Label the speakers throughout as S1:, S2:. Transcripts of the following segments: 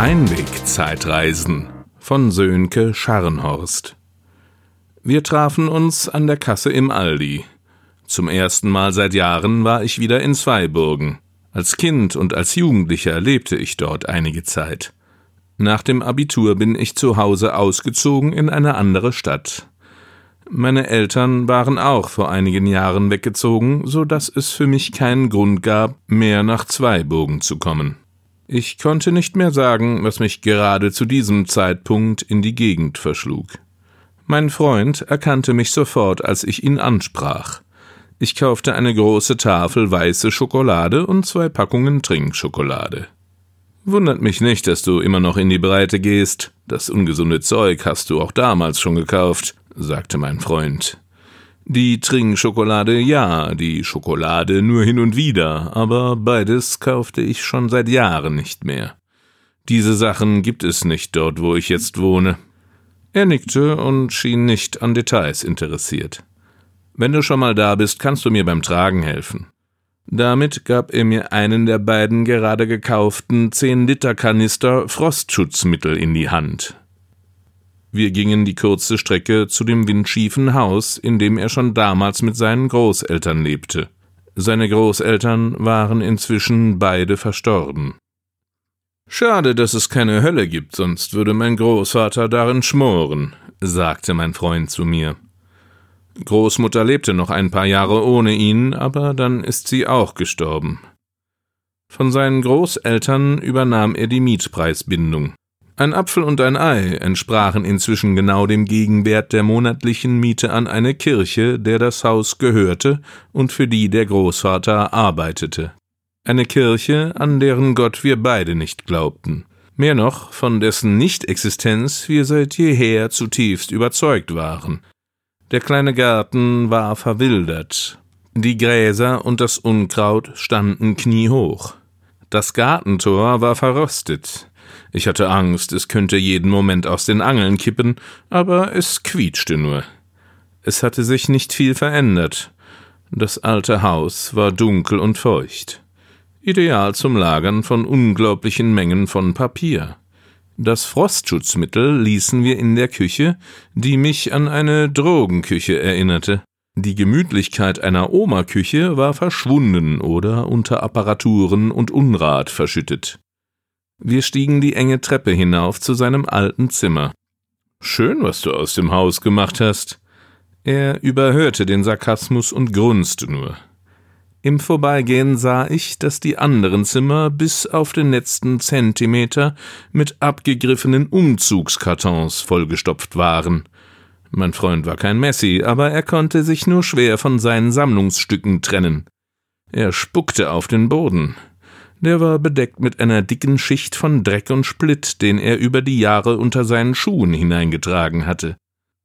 S1: Einwegzeitreisen von Sönke Scharnhorst. Wir trafen uns an der Kasse im Aldi. Zum ersten Mal seit Jahren war ich wieder in Zweiburgen. Als Kind und als Jugendlicher lebte ich dort einige Zeit. Nach dem Abitur bin ich zu Hause ausgezogen in eine andere Stadt. Meine Eltern waren auch vor einigen Jahren weggezogen, so dass es für mich keinen Grund gab, mehr nach Zweiburgen zu kommen. Ich konnte nicht mehr sagen, was mich gerade zu diesem Zeitpunkt in die Gegend verschlug. Mein Freund erkannte mich sofort, als ich ihn ansprach. Ich kaufte eine große Tafel weiße Schokolade und zwei Packungen Trinkschokolade. Wundert mich nicht, dass du immer noch in die Breite gehst. Das ungesunde Zeug hast du auch damals schon gekauft, sagte mein Freund. Die Trinkschokolade ja, die Schokolade nur hin und wieder, aber beides kaufte ich schon seit Jahren nicht mehr. Diese Sachen gibt es nicht dort, wo ich jetzt wohne. Er nickte und schien nicht an Details interessiert. Wenn du schon mal da bist, kannst du mir beim Tragen helfen. Damit gab er mir einen der beiden gerade gekauften 10-Liter-Kanister Frostschutzmittel in die Hand. Wir gingen die kurze Strecke zu dem windschiefen Haus, in dem er schon damals mit seinen Großeltern lebte. Seine Großeltern waren inzwischen beide verstorben. Schade, dass es keine Hölle gibt, sonst würde mein Großvater darin schmoren, sagte mein Freund zu mir. Großmutter lebte noch ein paar Jahre ohne ihn, aber dann ist sie auch gestorben. Von seinen Großeltern übernahm er die Mietpreisbindung. Ein Apfel und ein Ei entsprachen inzwischen genau dem Gegenwert der monatlichen Miete an eine Kirche, der das Haus gehörte und für die der Großvater arbeitete. Eine Kirche, an deren Gott wir beide nicht glaubten. Mehr noch, von dessen Nichtexistenz wir seit jeher zutiefst überzeugt waren. Der kleine Garten war verwildert. Die Gräser und das Unkraut standen kniehoch. Das Gartentor war verrostet. Ich hatte Angst, es könnte jeden Moment aus den Angeln kippen, aber es quietschte nur. Es hatte sich nicht viel verändert. Das alte Haus war dunkel und feucht. Ideal zum Lagern von unglaublichen Mengen von Papier. Das Frostschutzmittel ließen wir in der Küche, die mich an eine Drogenküche erinnerte. Die Gemütlichkeit einer Oma-Küche war verschwunden oder unter Apparaturen und Unrat verschüttet. Wir stiegen die enge Treppe hinauf zu seinem alten Zimmer. Schön, was du aus dem Haus gemacht hast. Er überhörte den Sarkasmus und grunzte nur. Im Vorbeigehen sah ich, dass die anderen Zimmer bis auf den letzten Zentimeter mit abgegriffenen Umzugskartons vollgestopft waren. Mein Freund war kein Messi, aber er konnte sich nur schwer von seinen Sammlungsstücken trennen. Er spuckte auf den Boden. Der war bedeckt mit einer dicken Schicht von Dreck und Splitt, den er über die Jahre unter seinen Schuhen hineingetragen hatte.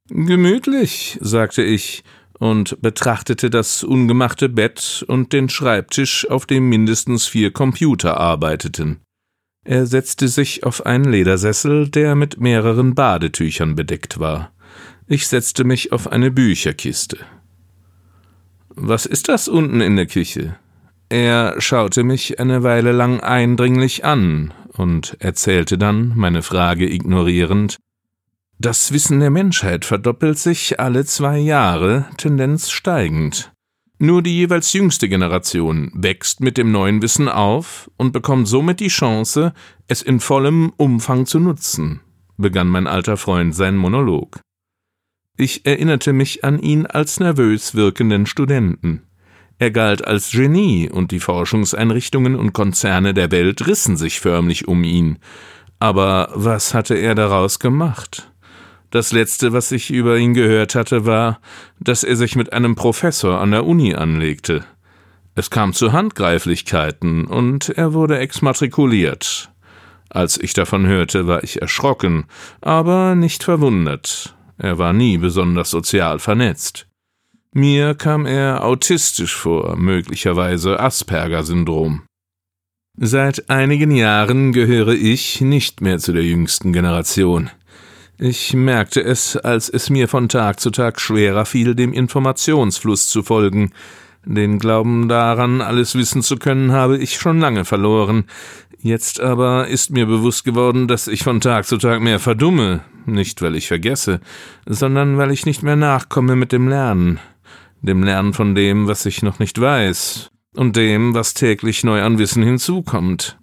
S1: Gemütlich, sagte ich und betrachtete das ungemachte Bett und den Schreibtisch, auf dem mindestens vier Computer arbeiteten. Er setzte sich auf einen Ledersessel, der mit mehreren Badetüchern bedeckt war. Ich setzte mich auf eine Bücherkiste. Was ist das unten in der Küche? Er schaute mich eine Weile lang eindringlich an und erzählte dann, meine Frage ignorierend, das Wissen der Menschheit verdoppelt sich alle zwei Jahre, Tendenz steigend. Nur die jeweils jüngste Generation wächst mit dem neuen Wissen auf und bekommt somit die Chance, es in vollem Umfang zu nutzen, begann mein alter Freund seinen Monolog. Ich erinnerte mich an ihn als nervös wirkenden Studenten. Er galt als Genie, und die Forschungseinrichtungen und Konzerne der Welt rissen sich förmlich um ihn. Aber was hatte er daraus gemacht? Das letzte, was ich über ihn gehört hatte, war, dass er sich mit einem Professor an der Uni anlegte. Es kam zu Handgreiflichkeiten und er wurde exmatrikuliert. Als ich davon hörte, war ich erschrocken, aber nicht verwundert. Er war nie besonders sozial vernetzt. Mir kam er autistisch vor, möglicherweise Asperger-Syndrom. Seit einigen Jahren gehöre ich nicht mehr zu der jüngsten Generation. Ich merkte es, als es mir von Tag zu Tag schwerer fiel, dem Informationsfluss zu folgen. Den Glauben daran, alles wissen zu können, habe ich schon lange verloren. Jetzt aber ist mir bewusst geworden, dass ich von Tag zu Tag mehr verdumme, nicht weil ich vergesse, sondern weil ich nicht mehr nachkomme mit dem Lernen, dem Lernen von dem, was ich noch nicht weiß, und dem, was täglich neu an Wissen hinzukommt.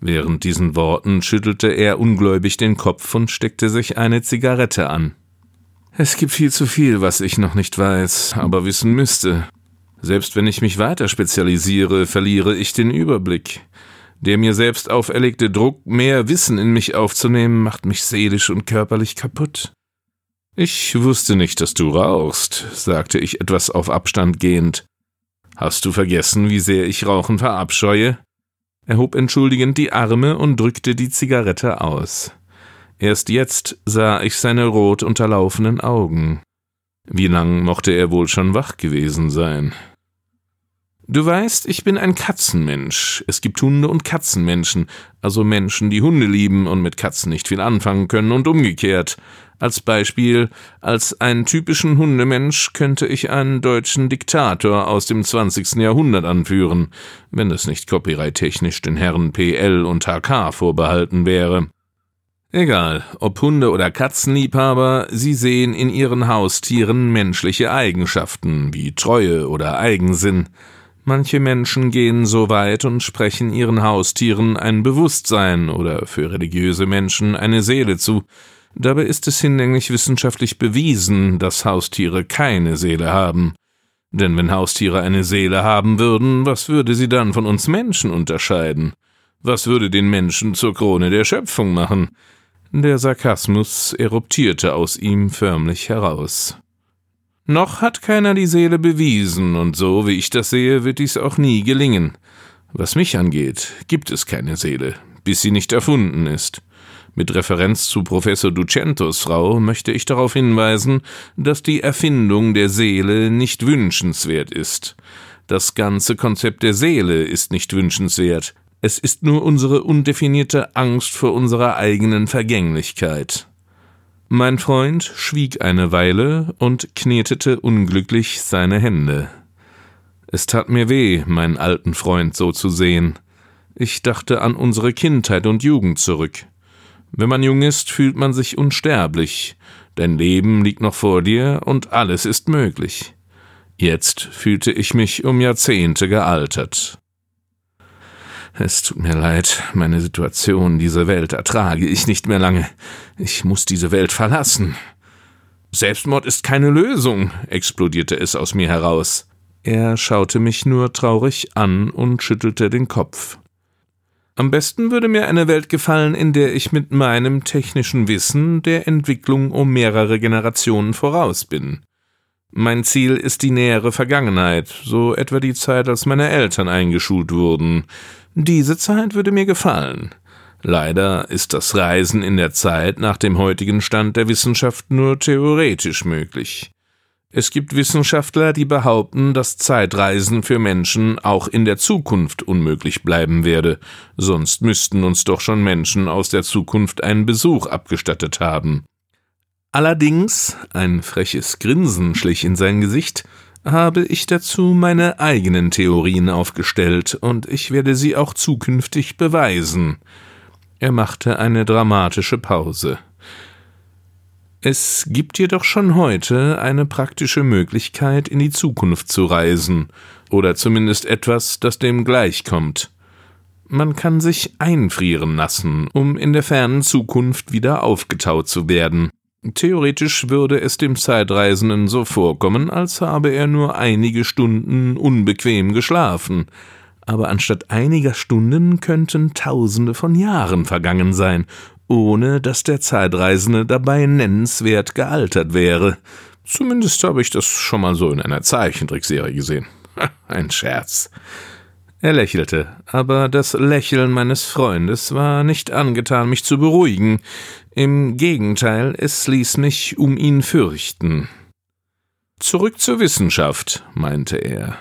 S1: Während diesen Worten schüttelte er ungläubig den Kopf und steckte sich eine Zigarette an. Es gibt viel zu viel, was ich noch nicht weiß, aber wissen müsste. Selbst wenn ich mich weiter spezialisiere, verliere ich den Überblick. Der mir selbst auferlegte Druck, mehr Wissen in mich aufzunehmen, macht mich seelisch und körperlich kaputt. Ich wusste nicht, dass du rauchst, sagte ich etwas auf Abstand gehend. Hast du vergessen, wie sehr ich Rauchen verabscheue? Er hob entschuldigend die Arme und drückte die Zigarette aus. Erst jetzt sah ich seine rot unterlaufenen Augen. Wie lang mochte er wohl schon wach gewesen sein? Du weißt, ich bin ein Katzenmensch. Es gibt Hunde und Katzenmenschen, also Menschen, die Hunde lieben und mit Katzen nicht viel anfangen können und umgekehrt. Als Beispiel, als einen typischen Hundemensch könnte ich einen deutschen Diktator aus dem 20. Jahrhundert anführen, wenn es nicht copyright-technisch den Herren PL und HK vorbehalten wäre. Egal, ob Hunde oder Katzenliebhaber, sie sehen in ihren Haustieren menschliche Eigenschaften wie Treue oder Eigensinn. Manche Menschen gehen so weit und sprechen ihren Haustieren ein Bewusstsein oder für religiöse Menschen eine Seele zu. Dabei ist es hinlänglich wissenschaftlich bewiesen, dass Haustiere keine Seele haben. Denn wenn Haustiere eine Seele haben würden, was würde sie dann von uns Menschen unterscheiden? Was würde den Menschen zur Krone der Schöpfung machen? Der Sarkasmus eruptierte aus ihm förmlich heraus. Noch hat keiner die Seele bewiesen, und so wie ich das sehe, wird dies auch nie gelingen. Was mich angeht, gibt es keine Seele, bis sie nicht erfunden ist. Mit Referenz zu Professor Ducentos Frau möchte ich darauf hinweisen, dass die Erfindung der Seele nicht wünschenswert ist. Das ganze Konzept der Seele ist nicht wünschenswert, es ist nur unsere undefinierte Angst vor unserer eigenen Vergänglichkeit. Mein Freund schwieg eine Weile und knetete unglücklich seine Hände. Es tat mir weh, meinen alten Freund so zu sehen. Ich dachte an unsere Kindheit und Jugend zurück. Wenn man jung ist, fühlt man sich unsterblich. Dein Leben liegt noch vor dir und alles ist möglich. Jetzt fühlte ich mich um Jahrzehnte gealtert. Es tut mir leid, meine Situation, diese Welt ertrage ich nicht mehr lange. Ich muss diese Welt verlassen. Selbstmord ist keine Lösung, explodierte es aus mir heraus. Er schaute mich nur traurig an und schüttelte den Kopf. Am besten würde mir eine Welt gefallen, in der ich mit meinem technischen Wissen der Entwicklung um mehrere Generationen voraus bin. Mein Ziel ist die nähere Vergangenheit, so etwa die Zeit, als meine Eltern eingeschult wurden. Diese Zeit würde mir gefallen. Leider ist das Reisen in der Zeit nach dem heutigen Stand der Wissenschaft nur theoretisch möglich. Es gibt Wissenschaftler, die behaupten, dass Zeitreisen für Menschen auch in der Zukunft unmöglich bleiben werde, sonst müssten uns doch schon Menschen aus der Zukunft einen Besuch abgestattet haben. Allerdings, ein freches Grinsen schlich in sein Gesicht, habe ich dazu meine eigenen Theorien aufgestellt, und ich werde sie auch zukünftig beweisen. Er machte eine dramatische Pause. Es gibt jedoch schon heute eine praktische Möglichkeit, in die Zukunft zu reisen, oder zumindest etwas, das dem gleichkommt. Man kann sich einfrieren lassen, um in der fernen Zukunft wieder aufgetaut zu werden. Theoretisch würde es dem Zeitreisenden so vorkommen, als habe er nur einige Stunden unbequem geschlafen, aber anstatt einiger Stunden könnten Tausende von Jahren vergangen sein, ohne dass der Zeitreisende dabei nennenswert gealtert wäre. Zumindest habe ich das schon mal so in einer Zeichentrickserie gesehen. Ein Scherz. Er lächelte, aber das Lächeln meines Freundes war nicht angetan, mich zu beruhigen. Im Gegenteil, es ließ mich um ihn fürchten. Zurück zur Wissenschaft, meinte er.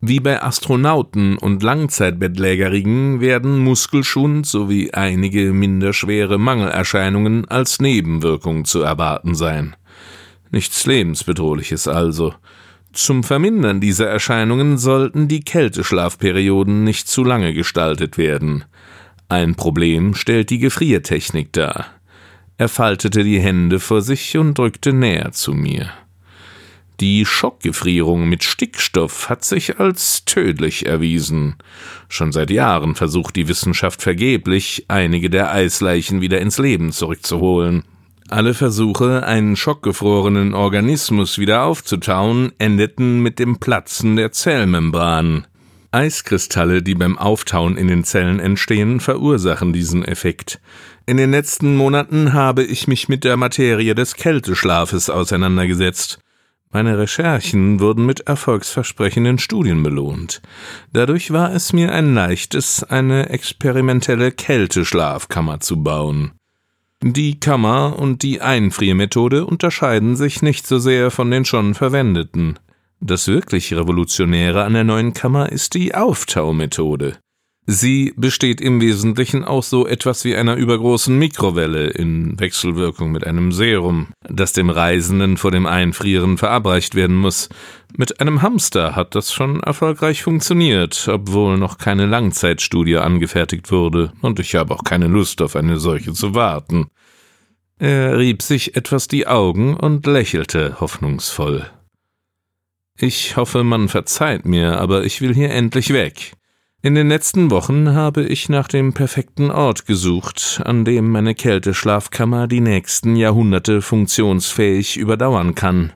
S1: Wie bei Astronauten und Langzeitbettlägerigen werden Muskelschwund sowie einige minder schwere Mangelerscheinungen als Nebenwirkung zu erwarten sein. Nichts Lebensbedrohliches also. Zum Vermindern dieser Erscheinungen sollten die Kälteschlafperioden nicht zu lange gestaltet werden. Ein Problem stellt die Gefriertechnik dar. Er faltete die Hände vor sich und drückte näher zu mir. Die Schockgefrierung mit Stickstoff hat sich als tödlich erwiesen. Schon seit Jahren versucht die Wissenschaft vergeblich, einige der Eisleichen wieder ins Leben zurückzuholen. Alle Versuche, einen schockgefrorenen Organismus wieder aufzutauen, endeten mit dem Platzen der Zellmembran. Eiskristalle, die beim Auftauen in den Zellen entstehen, verursachen diesen Effekt. In den letzten Monaten habe ich mich mit der Materie des Kälteschlafes auseinandergesetzt. Meine Recherchen wurden mit erfolgsversprechenden Studien belohnt. Dadurch war es mir ein leichtes, eine experimentelle Kälteschlafkammer zu bauen. Die Kammer und die Einfriermethode unterscheiden sich nicht so sehr von den schon verwendeten. Das wirklich Revolutionäre an der neuen Kammer ist die Auftaumethode. Sie besteht im Wesentlichen aus so etwas wie einer übergroßen Mikrowelle in Wechselwirkung mit einem Serum, das dem Reisenden vor dem Einfrieren verabreicht werden muss. Mit einem Hamster hat das schon erfolgreich funktioniert, obwohl noch keine Langzeitstudie angefertigt wurde, und ich habe auch keine Lust auf eine solche zu warten. Er rieb sich etwas die Augen und lächelte hoffnungsvoll. Ich hoffe, man verzeiht mir, aber ich will hier endlich weg. In den letzten Wochen habe ich nach dem perfekten Ort gesucht, an dem meine Kälteschlafkammer die nächsten Jahrhunderte funktionsfähig überdauern kann.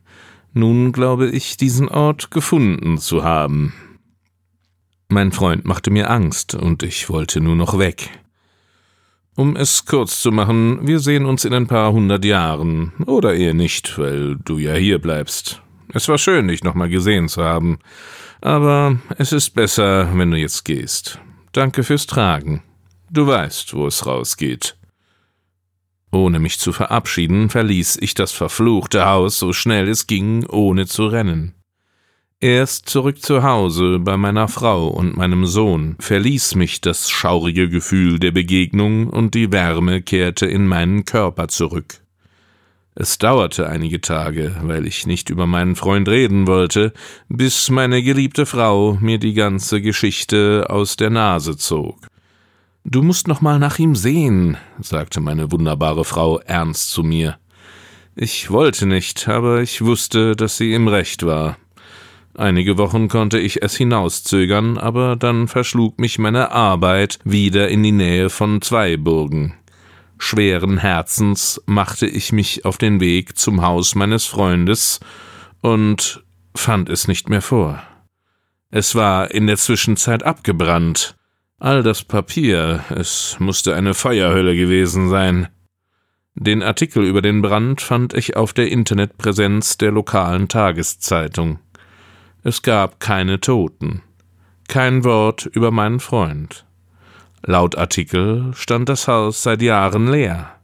S1: Nun glaube ich, diesen Ort gefunden zu haben. Mein Freund machte mir Angst, und ich wollte nur noch weg. Um es kurz zu machen, wir sehen uns in ein paar hundert Jahren, oder eher nicht, weil du ja hier bleibst. Es war schön, dich nochmal gesehen zu haben. Aber es ist besser, wenn du jetzt gehst. Danke fürs Tragen. Du weißt, wo es rausgeht. Ohne mich zu verabschieden, verließ ich das verfluchte Haus so schnell es ging, ohne zu rennen. Erst zurück zu Hause bei meiner Frau und meinem Sohn verließ mich das schaurige Gefühl der Begegnung und die Wärme kehrte in meinen Körper zurück. Es dauerte einige Tage, weil ich nicht über meinen Freund reden wollte, bis meine geliebte Frau mir die ganze Geschichte aus der Nase zog. Du musst noch mal nach ihm sehen, sagte meine wunderbare Frau ernst zu mir. Ich wollte nicht, aber ich wusste, dass sie im Recht war. Einige Wochen konnte ich es hinauszögern, aber dann verschlug mich meine Arbeit wieder in die Nähe von Zweiburgen. Schweren Herzens machte ich mich auf den Weg zum Haus meines Freundes und fand es nicht mehr vor. Es war in der Zwischenzeit abgebrannt. All das Papier, es musste eine Feuerhölle gewesen sein. Den Artikel über den Brand fand ich auf der Internetpräsenz der lokalen Tageszeitung. Es gab keine Toten, kein Wort über meinen Freund. Laut Artikel stand das Haus seit Jahren leer.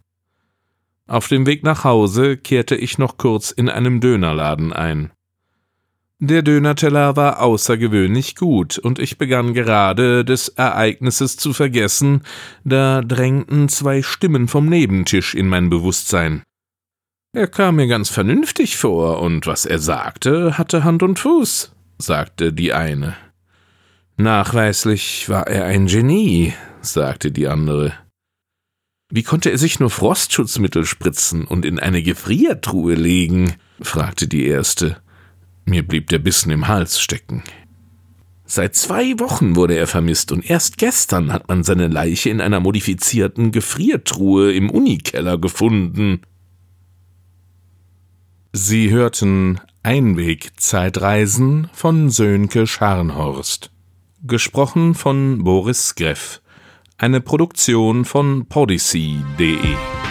S1: Auf dem Weg nach Hause kehrte ich noch kurz in einem Dönerladen ein. Der Dönerteller war außergewöhnlich gut, und ich begann gerade des Ereignisses zu vergessen, da drängten zwei Stimmen vom Nebentisch in mein Bewusstsein. Er kam mir ganz vernünftig vor, und was er sagte, hatte Hand und Fuß, sagte die eine. Nachweislich war er ein Genie, sagte die andere. Wie konnte er sich nur Frostschutzmittel spritzen und in eine Gefriertruhe legen? fragte die erste. Mir blieb der Bissen im Hals stecken. Seit zwei Wochen wurde er vermisst und erst gestern hat man seine Leiche in einer modifizierten Gefriertruhe im Unikeller gefunden. Sie hörten Einwegzeitreisen von Sönke Scharnhorst. Gesprochen von Boris Greff. Eine Produktion von podyssey.de